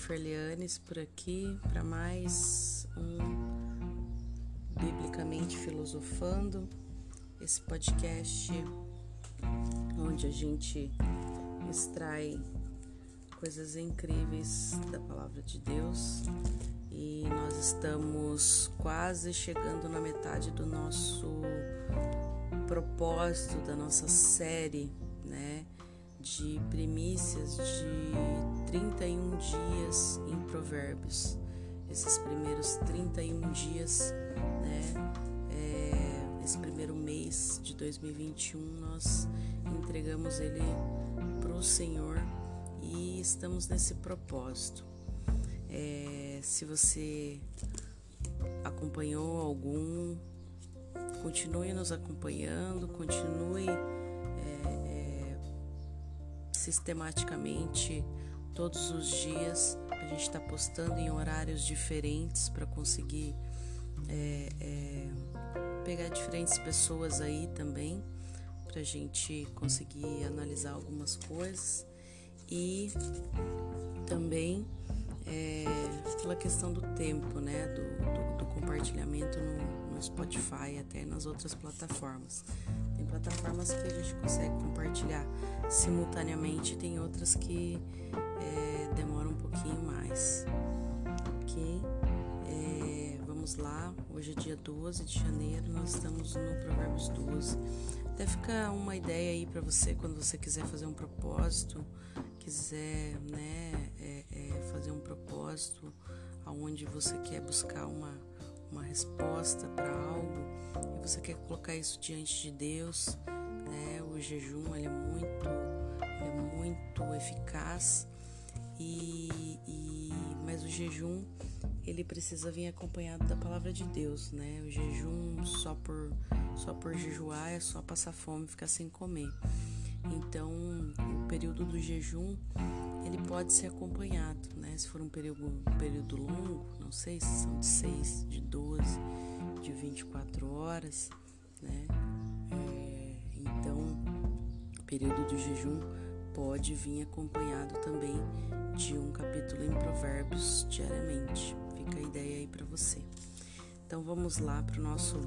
Jennifer Lianes por aqui para mais um Biblicamente Filosofando, esse podcast onde a gente extrai coisas incríveis da palavra de Deus e nós estamos quase chegando na metade do nosso propósito da nossa série? De primícias de 31 dias em Provérbios. Esses primeiros 31 dias, né? É, esse primeiro mês de 2021, nós entregamos ele para o Senhor e estamos nesse propósito. É, se você acompanhou algum, continue nos acompanhando, continue sistematicamente todos os dias. A gente está postando em horários diferentes para conseguir é, é, pegar diferentes pessoas aí também, para a gente conseguir analisar algumas coisas e também é, pela questão do tempo, né, do, do, do compartilhamento no, Spotify até nas outras plataformas. Tem plataformas que a gente consegue compartilhar simultaneamente, tem outras que é, demoram um pouquinho mais. Ok? É, vamos lá, hoje é dia 12 de janeiro, nós estamos no Provérbios 12. Até fica uma ideia aí para você quando você quiser fazer um propósito, quiser né, é, é, fazer um propósito aonde você quer buscar uma, uma resposta para algo e você quer colocar isso diante de Deus, né? O jejum ele é muito, ele é muito eficaz e, e mas o jejum ele precisa vir acompanhado da palavra de Deus, né? O jejum só por só por jejuar é só passar fome, ficar sem comer. Então, o período do jejum ele pode ser acompanhado, né? Se for um período, um período longo, não sei se são de 6, de 12, de 24 horas, né? É, então, o período do jejum pode vir acompanhado também de um capítulo em Provérbios diariamente. Fica a ideia aí para você. Então vamos lá para nosso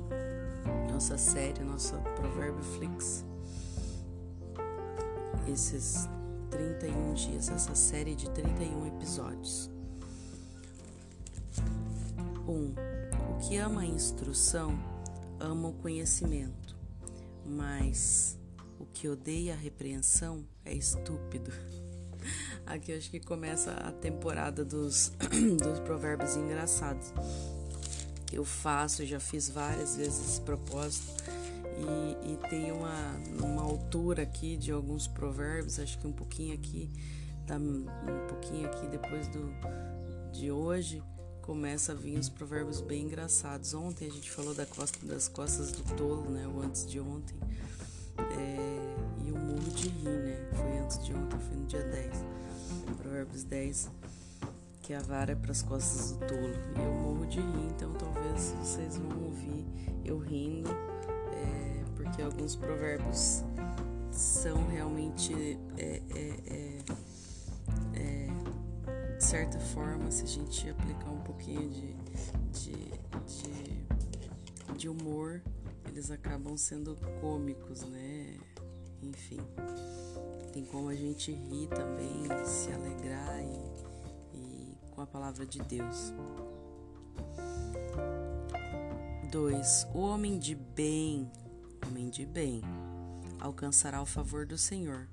nossa série, nossa Provérbio Flix. Esses 31 dias, essa série de 31 episódios. 1. Um, o que ama a instrução ama o conhecimento, mas o que odeia a repreensão é estúpido. Aqui acho que começa a temporada dos, dos provérbios engraçados. Eu faço, já fiz várias vezes esse propósito e, e tem uma, uma altura aqui de alguns provérbios, acho que um pouquinho aqui, tá, um pouquinho aqui depois do, de hoje, começa a vir os provérbios bem engraçados. Ontem a gente falou da costa, das costas do tolo, né? O antes de ontem. É, e o murro de rir, né? Foi antes de ontem, foi no dia 10. Provérbios 10, que a vara é para as costas do tolo. E eu morro de rir, então talvez vocês vão ouvir eu rindo porque alguns provérbios são realmente é, é, é, é, de certa forma, se a gente aplicar um pouquinho de, de, de, de humor, eles acabam sendo cômicos, né? Enfim, tem como a gente rir também, se alegrar e, e com a palavra de Deus. 2. O homem de bem homem de bem alcançará o favor do Senhor,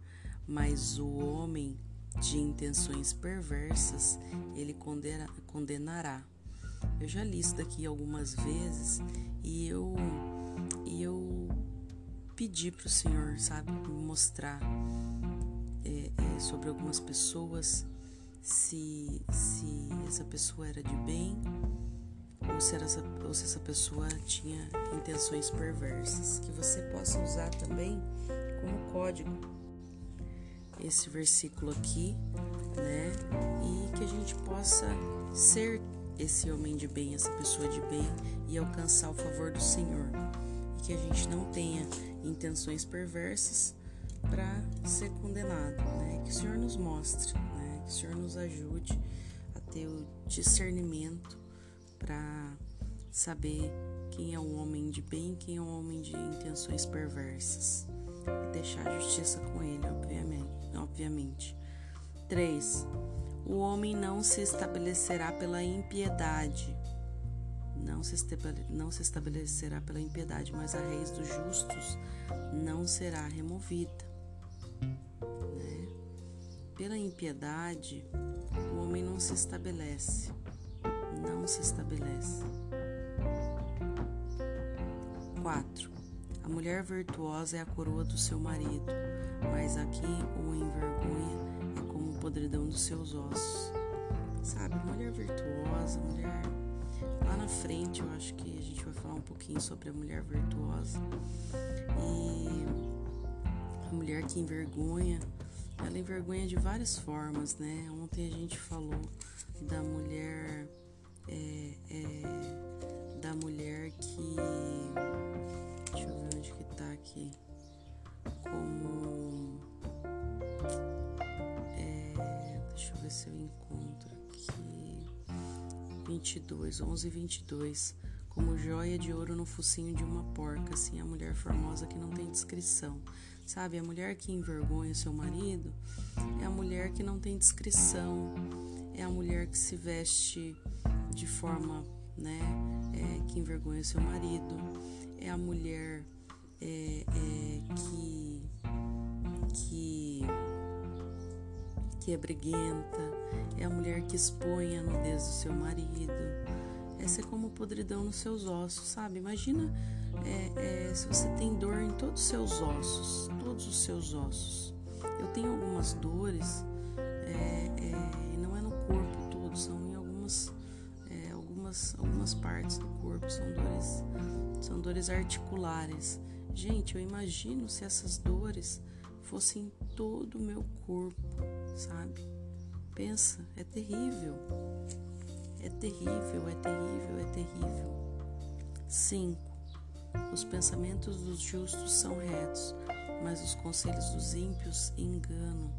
mas o homem de intenções perversas ele condena, condenará. Eu já li isso daqui algumas vezes e eu e eu pedi para o Senhor, sabe, mostrar é, é, sobre algumas pessoas se se essa pessoa era de bem ou se, essa, ou se essa pessoa tinha intenções perversas, que você possa usar também como código esse versículo aqui, né? E que a gente possa ser esse homem de bem, essa pessoa de bem e alcançar o favor do Senhor. E que a gente não tenha intenções perversas para ser condenado, né? Que o Senhor nos mostre, né? Que o Senhor nos ajude a ter o discernimento saber quem é um homem de bem e quem é um homem de intenções perversas. E deixar a justiça com ele, obviamente. obviamente. 3. O homem não se estabelecerá pela impiedade. Não se, não se estabelecerá pela impiedade, mas a raiz dos justos não será removida. Né? Pela impiedade, o homem não se estabelece. Não se estabelece. 4. A mulher virtuosa é a coroa do seu marido, mas a quem o envergonha é como o podridão dos seus ossos. Sabe, mulher virtuosa, mulher. Lá na frente eu acho que a gente vai falar um pouquinho sobre a mulher virtuosa. E a mulher que envergonha, ela envergonha de várias formas, né? Ontem a gente falou da mulher. É, é, da mulher que Deixa eu ver onde que tá aqui. Como. É, deixa eu ver se eu encontro aqui. 22, 11 e 22. Como joia de ouro no focinho de uma porca, assim a mulher formosa que não tem descrição. Sabe, a mulher que envergonha seu marido é a mulher que não tem descrição, é a mulher que se veste de forma, né, é, que envergonha seu marido é a mulher é, é, que, que, que é briguenta, é a mulher que expõe a nudez do seu marido. Essa é como podridão nos seus ossos, sabe? Imagina é, é, se você tem dor em todos os seus ossos, todos os seus ossos. Eu tenho algumas dores, é, e não é no corpo todo, são algumas, algumas partes do corpo, são dores são dores articulares. Gente, eu imagino se essas dores fossem em todo o meu corpo, sabe? Pensa, é terrível. É terrível, é terrível, é terrível. 5. Os pensamentos dos justos são retos, mas os conselhos dos ímpios enganam.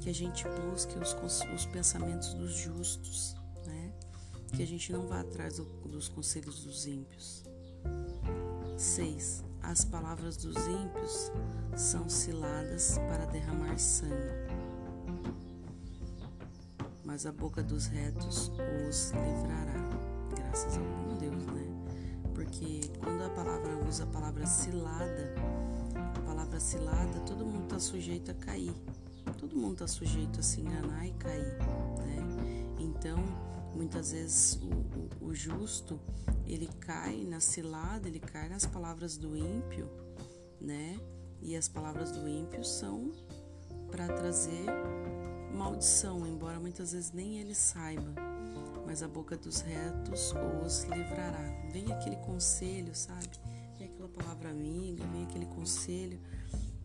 Que a gente busque os, os pensamentos dos justos que a gente não vá atrás do, dos conselhos dos ímpios. 6. As palavras dos ímpios são ciladas para derramar sangue, mas a boca dos retos os livrará. Graças ao bom Deus, né? Porque quando a palavra usa a palavra cilada, a palavra cilada, todo mundo está sujeito a cair. Todo mundo está sujeito a se enganar e cair, né? Então, Muitas vezes o, o, o justo ele cai na cilada, ele cai nas palavras do ímpio, né? E as palavras do ímpio são para trazer maldição, embora muitas vezes nem ele saiba. Mas a boca dos retos os livrará. Vem aquele conselho, sabe? Vem aquela palavra amiga, vem aquele conselho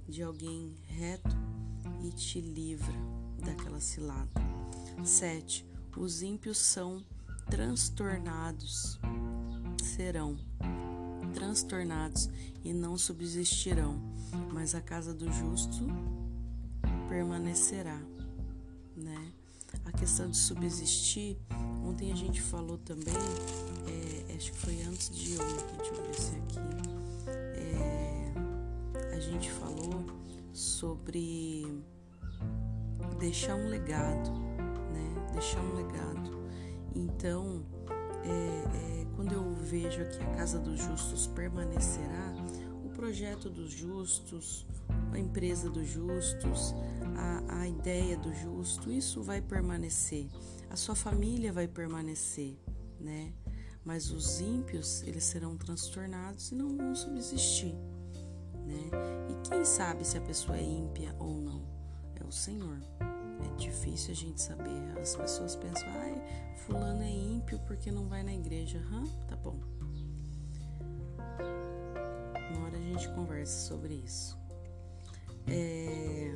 de alguém reto e te livra daquela cilada. 7 os ímpios são transtornados, serão transtornados e não subsistirão, mas a casa do justo permanecerá, né? A questão de subsistir, ontem a gente falou também, é, acho que foi antes de ontem, deixa eu ver se aqui, é, a gente falou sobre deixar um legado, deixar um legado. Então, é, é, quando eu vejo que a casa dos justos permanecerá, o projeto dos justos, a empresa dos justos, a, a ideia do justo, isso vai permanecer. A sua família vai permanecer, né? Mas os ímpios, eles serão transtornados e não vão subsistir, né? E quem sabe se a pessoa é ímpia ou não? É o Senhor. É difícil a gente saber. As pessoas pensam, ai, fulano é ímpio porque não vai na igreja. Hã? Tá bom. Uma hora a gente conversa sobre isso. É...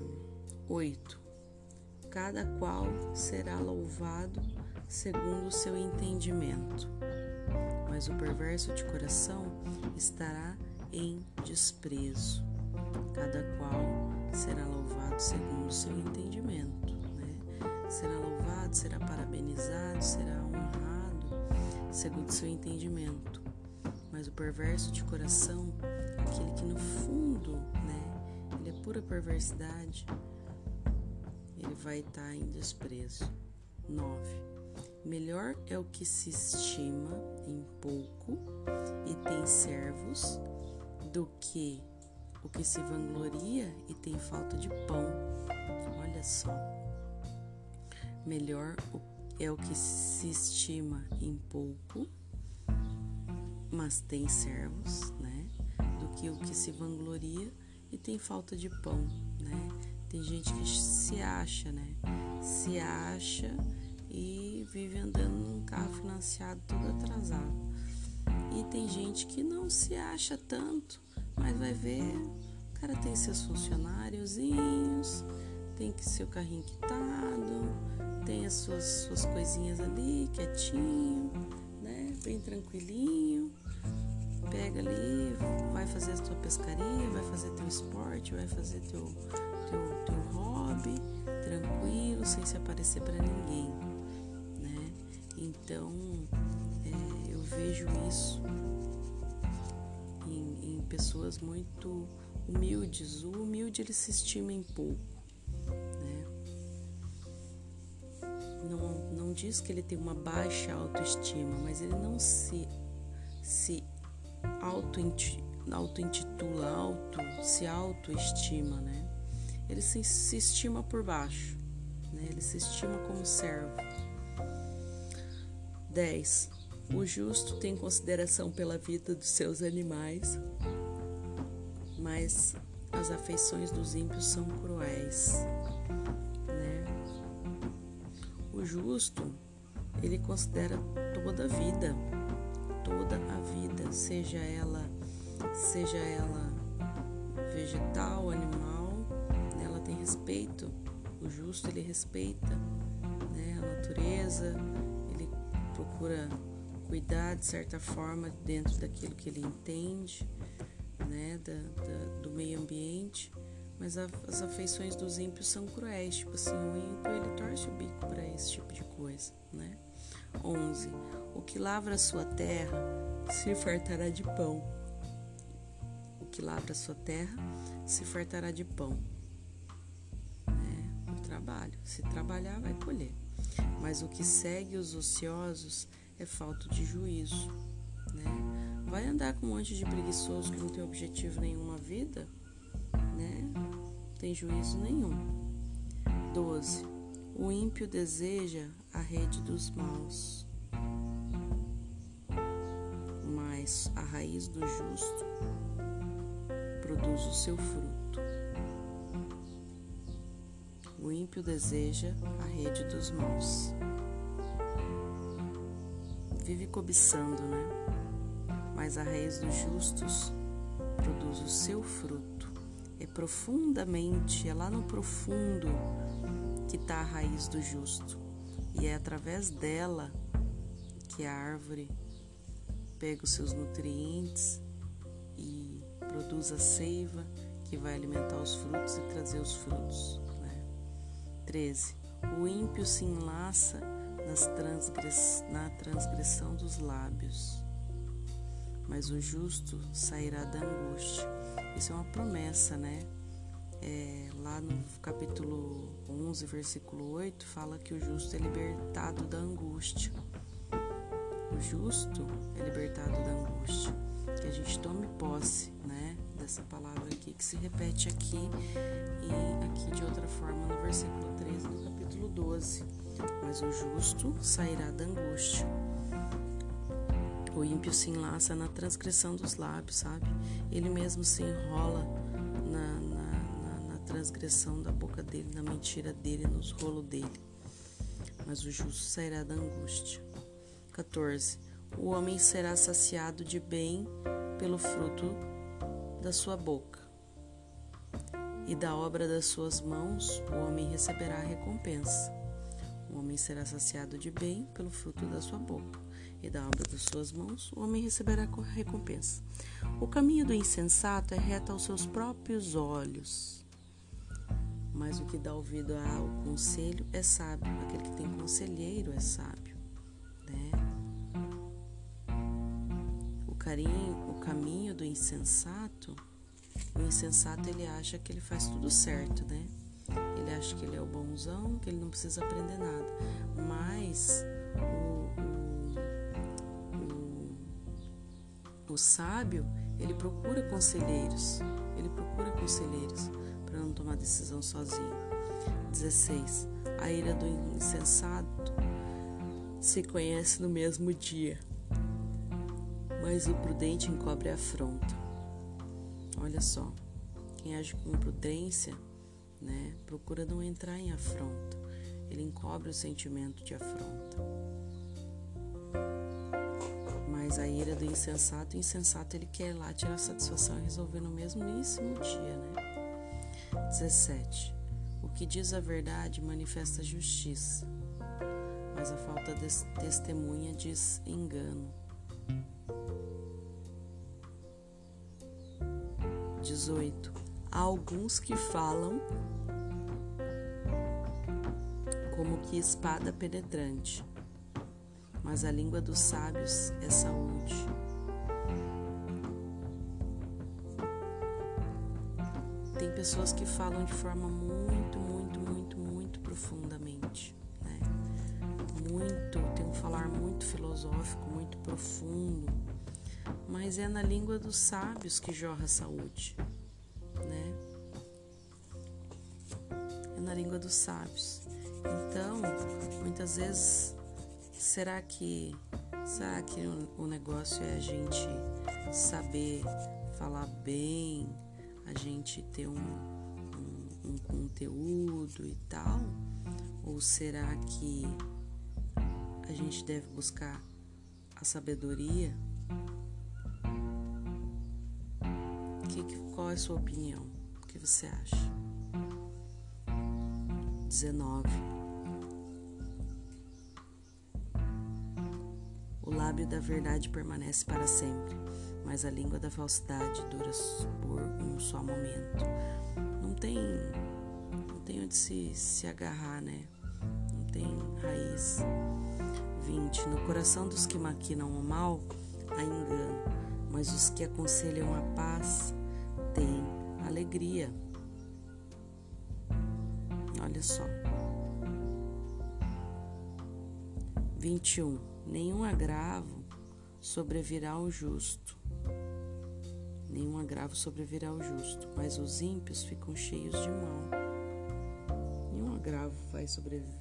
Oito. Cada qual será louvado segundo o seu entendimento, mas o perverso de coração estará em desprezo. Cada qual será louvado segundo o seu entendimento será louvado, será parabenizado, será honrado, segundo seu entendimento. Mas o perverso de coração, aquele que no fundo, né, ele é pura perversidade, ele vai estar tá em desprezo. 9. Melhor é o que se estima em pouco e tem servos do que o que se vangloria e tem falta de pão. Olha só. Melhor é o que se estima em pouco, mas tem servos, né? Do que o que se vangloria e tem falta de pão, né? Tem gente que se acha, né? Se acha e vive andando num carro financiado todo atrasado. E tem gente que não se acha tanto, mas vai ver, o cara tem seus funcionáriozinhos, tem que seu carrinho quitado, tem as suas, suas coisinhas ali, quietinho, né? Bem tranquilinho. Pega ali, vai fazer a tua pescaria, vai fazer teu esporte, vai fazer teu, teu, teu hobby, tranquilo, sem se aparecer para ninguém, né? Então, é, eu vejo isso em pessoas muito humildes. O humilde ele se estima em pouco não, não diz que ele tem uma baixa autoestima, mas ele não se, se auto-intitula, auto, se autoestima, né? Ele se, se estima por baixo, né? ele se estima como servo. 10. O justo tem consideração pela vida dos seus animais, mas as afeições dos ímpios são cruéis. O justo, ele considera toda a vida, toda a vida, seja ela, seja ela vegetal, animal, né? ela tem respeito. O justo ele respeita né? a natureza, ele procura cuidar de certa forma dentro daquilo que ele entende, né? Da, da, do meio ambiente mas a, as afeições dos ímpios são cruéis, tipo assim, o ímpio ele torce o bico para esse tipo de coisa, né? 11. O que lavra a sua terra se fartará de pão. O que lavra a sua terra se fartará de pão. É, o trabalho. Se trabalhar, vai colher. Mas o que segue os ociosos é falta de juízo. Né? Vai andar com um monte de preguiçoso que não tem objetivo nenhum na vida? né? Não tem juízo nenhum. 12. O ímpio deseja a rede dos maus, mas a raiz do justo produz o seu fruto. O ímpio deseja a rede dos maus. Vive cobiçando, né? Mas a raiz dos justos produz o seu fruto é profundamente, é lá no profundo que está a raiz do justo. E é através dela que a árvore pega os seus nutrientes e produz a seiva que vai alimentar os frutos e trazer os frutos. Né? 13. O ímpio se enlaça transgress... na transgressão dos lábios, mas o justo sairá da angústia. Isso é uma promessa, né? É, lá no capítulo 11, versículo 8, fala que o justo é libertado da angústia. O justo é libertado da angústia. Que a gente tome posse, né? Dessa palavra aqui, que se repete aqui e aqui de outra forma no versículo 13 do capítulo 12. Mas o justo sairá da angústia. O ímpio se enlaça na transgressão dos lábios, sabe? Ele mesmo se enrola na, na, na, na transgressão da boca dele, na mentira dele, nos rolos dele. Mas o justo sairá da angústia. 14. O homem será saciado de bem pelo fruto da sua boca. E da obra das suas mãos o homem receberá a recompensa. O homem será saciado de bem pelo fruto da sua boca e da obra das suas mãos, o homem receberá recompensa. O caminho do insensato é reto aos seus próprios olhos, mas o que dá ouvido ao conselho é sábio. Aquele que tem conselheiro é sábio, né? O carinho, o caminho do insensato, o insensato ele acha que ele faz tudo certo, né? Ele acha que ele é o bonzão, que ele não precisa aprender nada. Mas o, o, o sábio, ele procura conselheiros. Ele procura conselheiros para não tomar decisão sozinho. 16. A ira do insensato se conhece no mesmo dia, mas o prudente encobre a afronta. Olha só, quem age com prudência, né, procura não entrar em afronta. Ele encobre o sentimento de afronta. Mas a ira do insensato, o insensato ele quer lá tirar satisfação e resolver no mesmíssimo dia, né? 17. O que diz a verdade manifesta justiça, mas a falta de testemunha diz engano. 18. Há alguns que falam como que espada penetrante, mas a língua dos sábios é saúde. Tem pessoas que falam de forma muito, muito, muito, muito profundamente, né? Muito, tem um falar muito filosófico, muito profundo, mas é na língua dos sábios que jorra a saúde, língua dos sábios. Então, muitas vezes, será que será que o negócio é a gente saber falar bem, a gente ter um, um, um conteúdo e tal? Ou será que a gente deve buscar a sabedoria? Que, qual é a sua opinião? O que você acha? 19. O lábio da verdade permanece para sempre mas a língua da falsidade dura por um só momento. Não tem, não tem onde se, se agarrar, né? Não tem raiz. 20. No coração dos que maquinam o mal há engano, mas os que aconselham a paz têm alegria. Só. 21. Nenhum agravo sobrevirá ao justo, nenhum agravo sobrevirá ao justo, mas os ímpios ficam cheios de mal. Nenhum agravo vai sobreviver,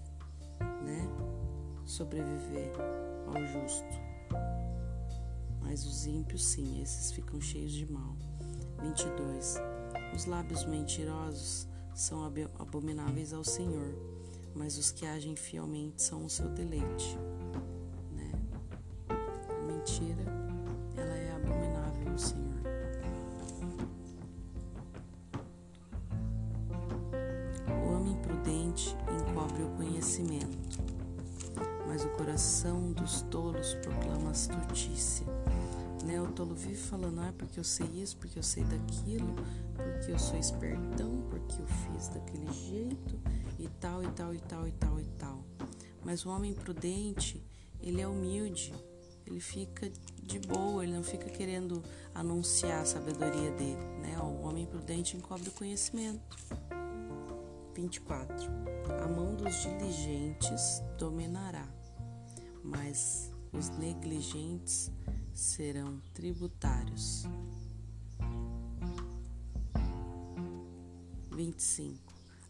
né? sobreviver ao justo. Mas os ímpios, sim, esses ficam cheios de mal. 22. Os lábios mentirosos são abomináveis ao Senhor, mas os que agem fielmente são o seu deleite. Porque eu sei daquilo, porque eu sou espertão, porque eu fiz daquele jeito, e tal, e tal, e tal, e tal, e tal. Mas o homem prudente, ele é humilde, ele fica de boa, ele não fica querendo anunciar a sabedoria dele, né? O homem prudente encobre o conhecimento. 24. A mão dos diligentes dominará, mas os negligentes serão tributários. 25.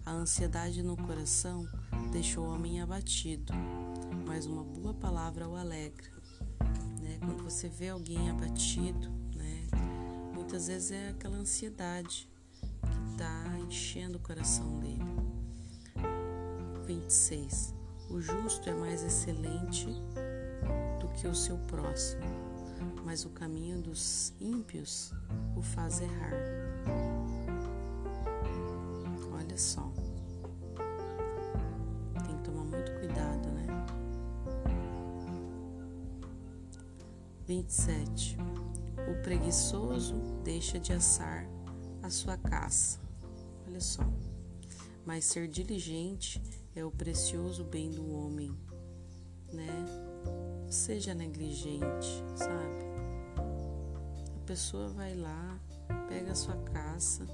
A ansiedade no coração deixa o homem abatido, mas uma boa palavra o alegra. Né? Quando você vê alguém abatido, né? muitas vezes é aquela ansiedade que está enchendo o coração dele. 26. O justo é mais excelente do que o seu próximo, mas o caminho dos ímpios o faz errar. Só. Tem que tomar muito cuidado, né? 27. O preguiçoso deixa de assar a sua caça. Olha só. mas ser diligente é o precioso bem do homem, né? Seja negligente, sabe? A pessoa vai lá, pega a sua caça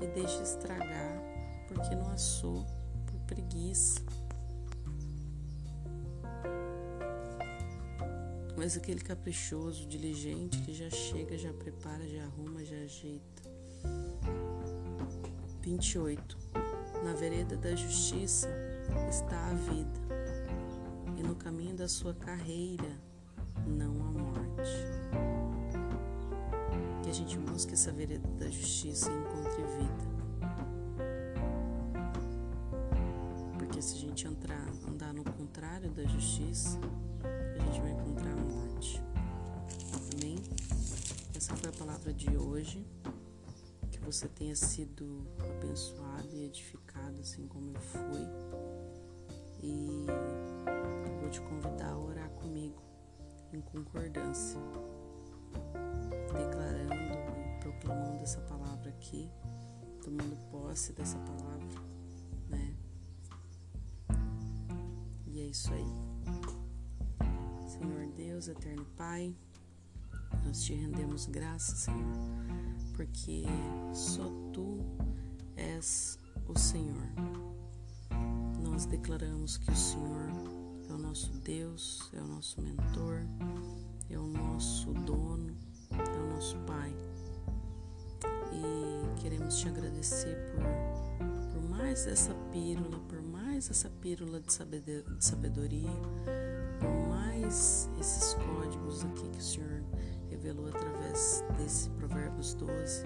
e deixa estragar porque não assou por preguiça. Mas aquele caprichoso, diligente, que já chega, já prepara, já arruma, já ajeita. 28. Na vereda da justiça está a vida, e no caminho da sua carreira não a morte. Que a gente busque essa vereda da justiça e encontre vida. Se a gente entrar, andar no contrário da justiça, a gente vai encontrar a morte. Amém? Essa foi a palavra de hoje. Que você tenha sido abençoado e edificado, assim como eu fui. E eu vou te convidar a orar comigo em concordância, declarando e proclamando essa palavra aqui, tomando posse dessa palavra, isso aí. Senhor Deus, eterno Pai, nós te rendemos graças, Senhor, porque só tu és o Senhor. Nós declaramos que o Senhor é o nosso Deus, é o nosso mentor, é o nosso dono, é o nosso Pai. E queremos te agradecer por, por mais essa pílula, por mais essa pílula de sabedoria, por mais esses códigos aqui que o Senhor revelou através desse Provérbios 12.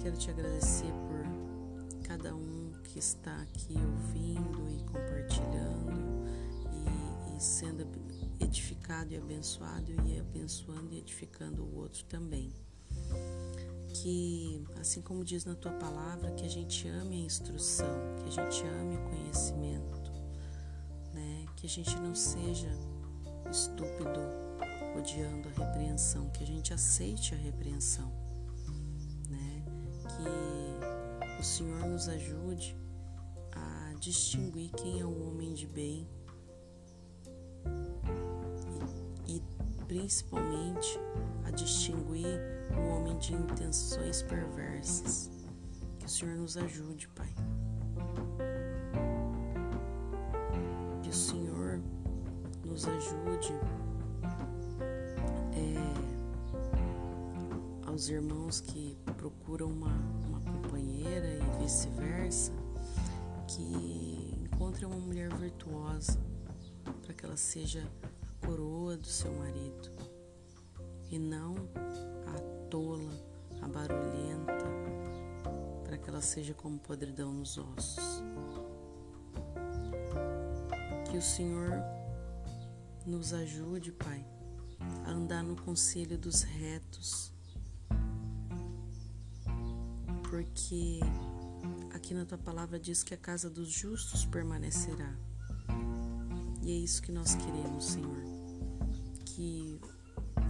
Quero te agradecer por cada um que está aqui ouvindo e compartilhando e, e sendo edificado e abençoado e abençoando e edificando o outro também. Que, assim como diz na tua palavra, que a gente ame a instrução, que a gente ame o conhecimento, né? que a gente não seja estúpido odiando a repreensão, que a gente aceite a repreensão, né? Que o Senhor nos ajude a distinguir quem é o homem de bem principalmente a distinguir o homem de intenções perversas. Que o Senhor nos ajude, Pai. Que o Senhor nos ajude os irmãos que procuram uma, uma companheira e vice-versa, que encontrem uma mulher virtuosa para que ela seja coroa do seu marido e não a tola, a barulhenta, para que ela seja como podridão nos ossos. Que o Senhor nos ajude, Pai, a andar no conselho dos retos porque aqui na tua palavra diz que a casa dos justos permanecerá. E é isso que nós queremos, Senhor. Que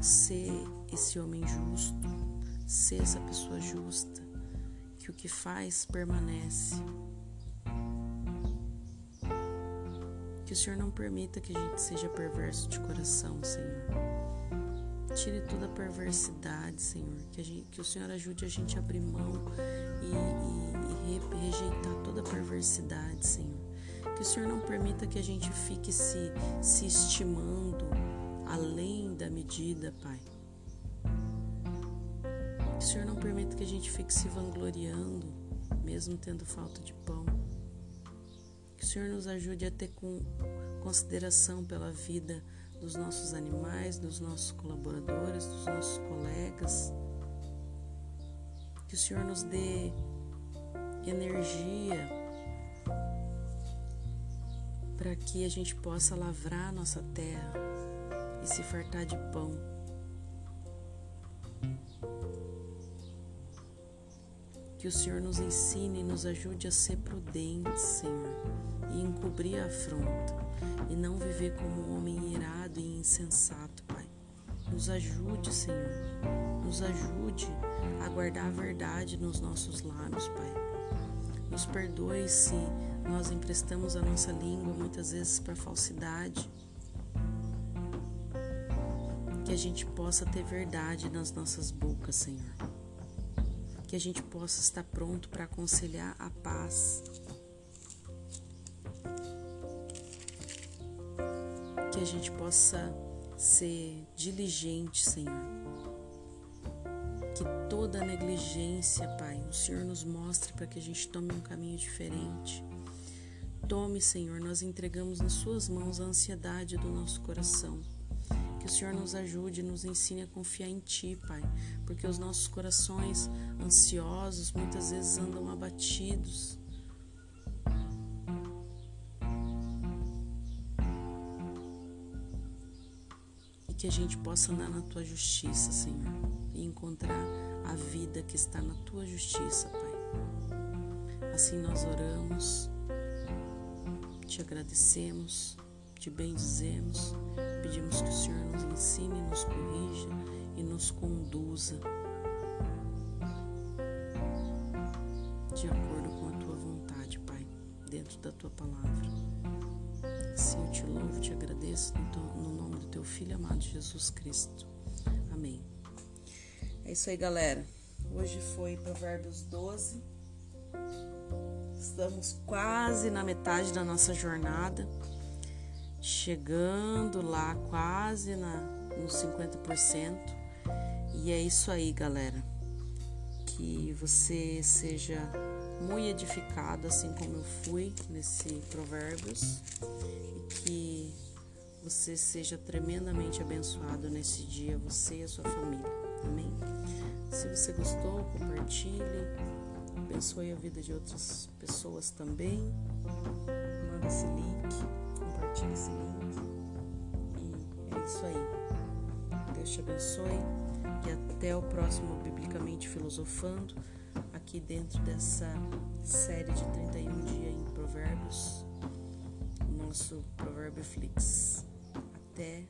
ser esse homem justo, ser essa pessoa justa, que o que faz permanece. Que o Senhor não permita que a gente seja perverso de coração, Senhor Tire toda a perversidade, Senhor. Que, gente, que, o Senhor ajude a gente a abrir mão e, e, e rejeitar toda a perversidade, Senhor. Que o Senhor não permita que a gente fique se, se estimando além da medida, Pai. Que o Senhor não permita que a gente fique se vangloriando, mesmo tendo falta de pão. Que o Senhor nos ajude a ter com consideração pela vida dos nossos animais, dos nossos colaboradores, dos nossos colegas. Que o Senhor nos dê energia para que a gente possa lavrar nossa terra e se fartar de pão. Que o Senhor nos ensine e nos ajude a ser prudentes, Senhor, e encobrir a afronta e não viver como um homem irado e insensato, Pai. Nos ajude, Senhor. Nos ajude a guardar a verdade nos nossos lábios, Pai. Nos perdoe se nós emprestamos a nossa língua muitas vezes para falsidade. Que a gente possa ter verdade nas nossas bocas, Senhor. Que a gente possa estar pronto para aconselhar a paz. Que a gente possa ser diligente, Senhor que toda negligência, Pai, o Senhor nos mostre para que a gente tome um caminho diferente. Tome, Senhor, nós entregamos nas Suas mãos a ansiedade do nosso coração. O Senhor nos ajude, nos ensine a confiar em Ti, Pai, porque os nossos corações ansiosos muitas vezes andam abatidos. E que a gente possa andar na Tua justiça, Senhor e encontrar a vida que está na tua justiça, Pai. Assim nós oramos, te agradecemos, te bendizemos, pedimos que o Senhor nos ensine, nos corrija e nos conduza de acordo com a tua vontade, Pai, dentro da tua palavra. Assim eu te louvo, te agradeço no nome do teu Filho amado Jesus Cristo. Amém. É isso aí, galera. Hoje foi Provérbios 12. Estamos quase na metade da nossa jornada, chegando lá quase na, nos 50%. E é isso aí, galera. Que você seja muito edificado, assim como eu fui nesse Provérbios, e que você seja tremendamente abençoado nesse dia, você e a sua família. Amém? Se você gostou, compartilhe. Abençoe a vida de outras pessoas também. Manda esse link, compartilhe esse link. E é isso aí. Deus te abençoe e até o próximo Biblicamente Filosofando, aqui dentro dessa série de 31 dias em Provérbios, nosso Provérbio Flix. Até